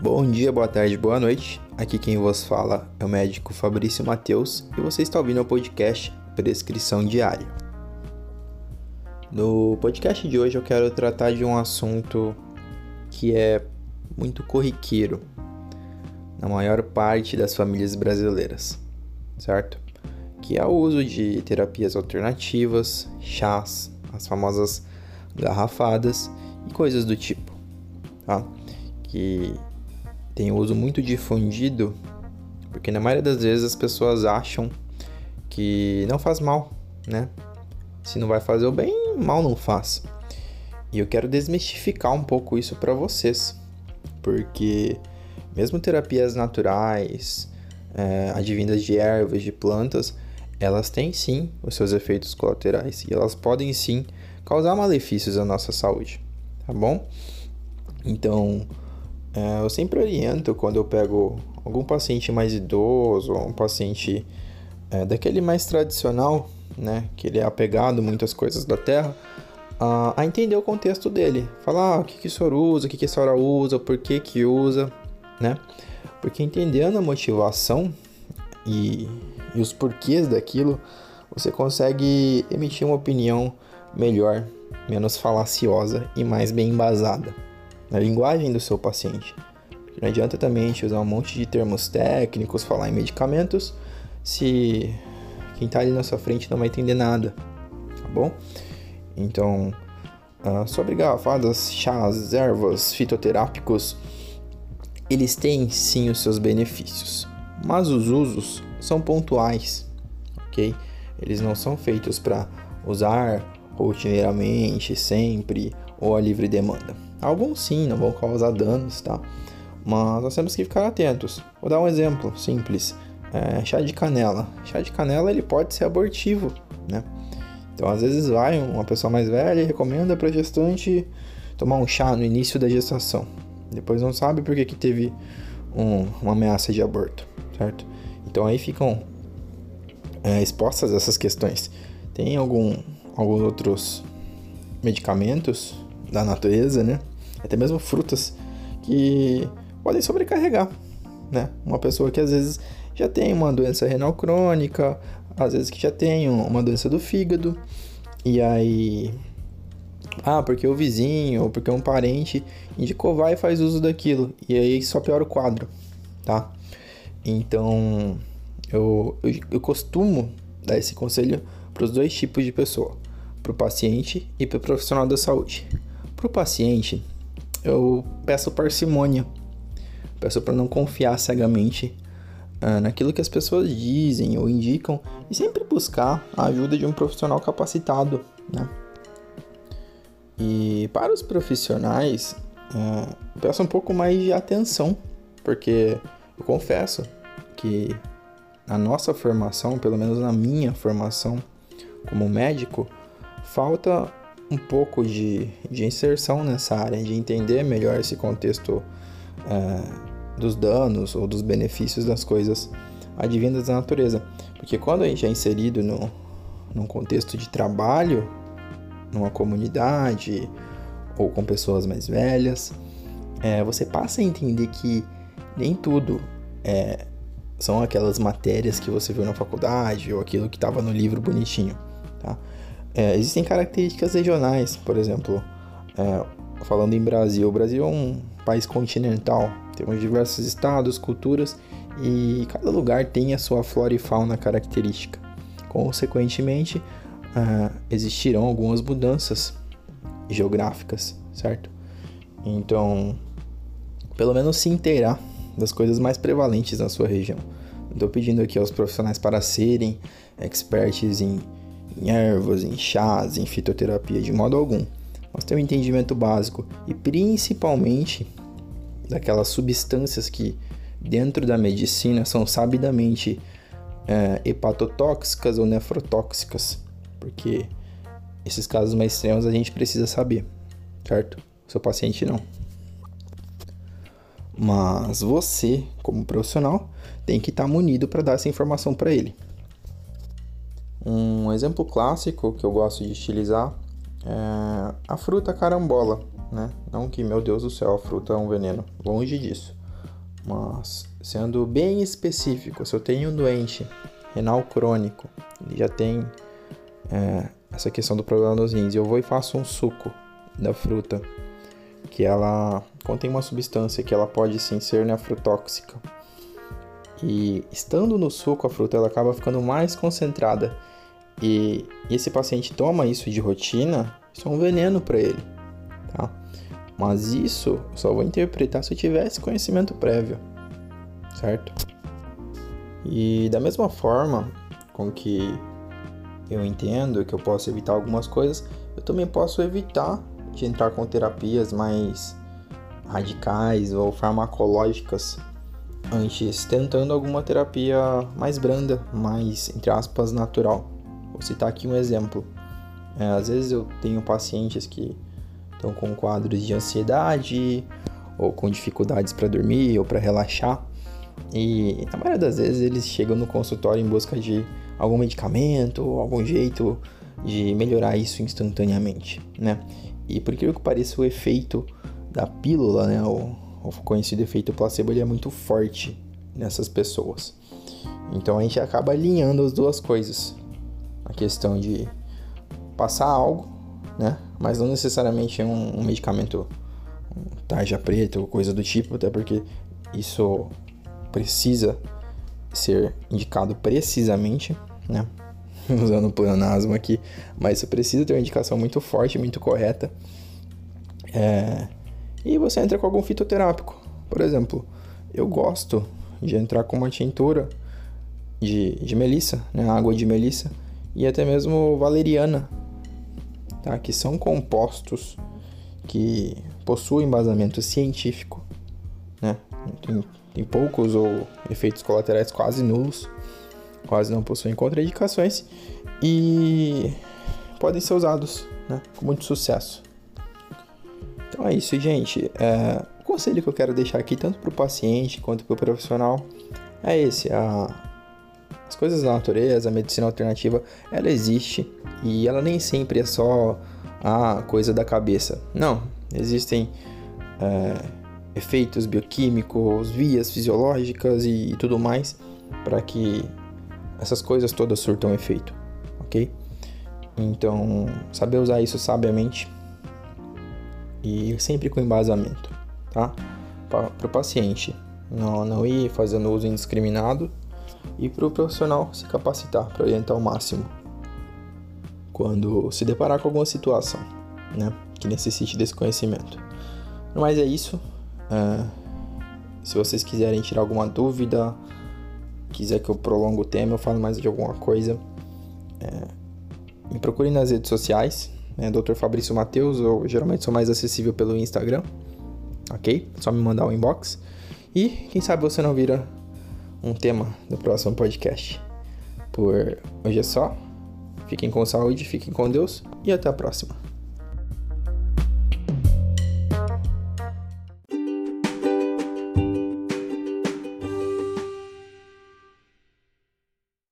Bom dia, boa tarde, boa noite. Aqui quem vos fala é o médico Fabrício Mateus e você está ouvindo o podcast Prescrição Diária. No podcast de hoje eu quero tratar de um assunto que é muito corriqueiro na maior parte das famílias brasileiras, certo? Que é o uso de terapias alternativas, chás, as famosas garrafadas e coisas do tipo, tá? Que tem uso muito difundido, porque na maioria das vezes as pessoas acham que não faz mal, né? Se não vai fazer o bem, mal não faz. E eu quero desmistificar um pouco isso para vocês, porque mesmo terapias naturais, é, advindas de ervas, de plantas, elas têm sim os seus efeitos colaterais e elas podem sim causar malefícios à nossa saúde, tá bom? Então, é, eu sempre oriento quando eu pego algum paciente mais idoso um paciente é, daquele mais tradicional, né, que ele é apegado muitas coisas da terra, a, a entender o contexto dele. Falar ah, o que, que o senhor usa, o que, que a senhora usa, por que que usa, né? Porque entendendo a motivação e, e os porquês daquilo, você consegue emitir uma opinião melhor, menos falaciosa e mais bem embasada na linguagem do seu paciente. Não adianta também usar um monte de termos técnicos, falar em medicamentos, se quem está ali na sua frente não vai entender nada, tá bom? Então, uh, sobre garrafadas, chás, ervas, fitoterápicos, eles têm sim os seus benefícios, mas os usos são pontuais, ok? Eles não são feitos para usar rotineiramente, sempre ou a livre demanda. Alguns sim, não vão causar danos, tá? Mas nós temos que ficar atentos. Vou dar um exemplo simples. É, chá de canela. Chá de canela ele pode ser abortivo, né? Então às vezes vai uma pessoa mais velha e recomenda para gestante tomar um chá no início da gestação. Depois não sabe por que, que teve um, uma ameaça de aborto, certo? Então aí ficam é, expostas essas questões. Tem algum, alguns outros medicamentos da natureza, né? Até mesmo frutas que podem sobrecarregar, né? Uma pessoa que às vezes já tem uma doença renal crônica, às vezes que já tem uma doença do fígado, e aí ah, porque o vizinho ou porque um parente indicou vai e faz uso daquilo, e aí só piora o quadro, tá? Então, eu, eu, eu costumo dar esse conselho para os dois tipos de pessoa, para o paciente e para o profissional da saúde. Para o paciente, eu peço parcimônia, peço para não confiar cegamente uh, naquilo que as pessoas dizem ou indicam e sempre buscar a ajuda de um profissional capacitado, né? E para os profissionais, uh, peço um pouco mais de atenção, porque eu confesso que na nossa formação, pelo menos na minha formação como médico, falta um pouco de, de inserção nessa área, de entender melhor esse contexto é, dos danos ou dos benefícios das coisas advindas da natureza. Porque quando a gente é inserido no, num contexto de trabalho, numa comunidade ou com pessoas mais velhas, é, você passa a entender que nem tudo é, são aquelas matérias que você viu na faculdade ou aquilo que estava no livro bonitinho, tá? É, existem características regionais, por exemplo, é, falando em Brasil, o Brasil é um país continental, temos diversos estados, culturas e cada lugar tem a sua flora e fauna característica. Consequentemente, é, existirão algumas mudanças geográficas, certo? Então, pelo menos se inteirar das coisas mais prevalentes na sua região. Estou pedindo aqui aos profissionais para serem experts em em ervas, em chás, em fitoterapia de modo algum. Mas ter um entendimento básico e principalmente daquelas substâncias que dentro da medicina são sabidamente é, hepatotóxicas ou nefrotóxicas, porque esses casos mais extremos a gente precisa saber, certo? O seu paciente não. Mas você, como profissional, tem que estar tá munido para dar essa informação para ele. Um exemplo clássico que eu gosto de utilizar é a fruta carambola, né? Não que, meu Deus do céu, a fruta é um veneno, longe disso. Mas sendo bem específico, se eu tenho um doente renal crônico, ele já tem é, essa questão do problema nos rins, eu vou e faço um suco da fruta, que ela contém uma substância que ela pode sim ser nefrotóxica. E estando no suco, a fruta ela acaba ficando mais concentrada. E, esse paciente toma isso de rotina, isso é um veneno para ele, tá? Mas isso eu só vou interpretar se eu tivesse conhecimento prévio, certo? E da mesma forma com que eu entendo que eu posso evitar algumas coisas, eu também posso evitar de entrar com terapias mais radicais ou farmacológicas antes tentando alguma terapia mais branda, mais entre aspas natural. Vou citar aqui um exemplo. É, às vezes eu tenho pacientes que estão com quadros de ansiedade ou com dificuldades para dormir ou para relaxar. E na maioria das vezes eles chegam no consultório em busca de algum medicamento, algum jeito de melhorar isso instantaneamente, né? E por que pareça, o efeito da pílula, né, o, o conhecido efeito placebo, ele é muito forte nessas pessoas. Então a gente acaba alinhando as duas coisas. A questão de passar algo, né? Mas não necessariamente um, um medicamento um tarja preta ou coisa do tipo, até porque isso precisa ser indicado precisamente, né? Usando o pleonasmo aqui, mas isso precisa ter uma indicação muito forte, muito correta. É... E você entra com algum fitoterápico. Por exemplo, eu gosto de entrar com uma tintura de, de melissa, né? água de melissa, e até mesmo valeriana, tá? que são compostos que possuem embasamento científico, né? tem, tem poucos ou efeitos colaterais quase nulos, quase não possuem contraindicações e podem ser usados né? com muito sucesso. É isso, gente. É, o conselho que eu quero deixar aqui, tanto para o paciente quanto para o profissional, é esse: a, as coisas da natureza, a medicina alternativa, ela existe e ela nem sempre é só a coisa da cabeça. Não, existem é, efeitos bioquímicos, vias fisiológicas e, e tudo mais para que essas coisas todas surtam efeito, ok? Então, saber usar isso sabiamente e sempre com embasamento, tá? Para o paciente, não, não ir fazendo uso indiscriminado e para o profissional se capacitar para orientar ao máximo quando se deparar com alguma situação né, que necessite desse conhecimento. Mas é isso. É, se vocês quiserem tirar alguma dúvida, quiser que eu prolongue o tema, eu falo mais de alguma coisa, é, me procure nas redes sociais, né, Dr. Fabrício Mateus, eu geralmente sou mais acessível pelo Instagram, ok? Só me mandar um inbox. E quem sabe você não vira um tema do próximo podcast. Por hoje é só. Fiquem com saúde, fiquem com Deus e até a próxima.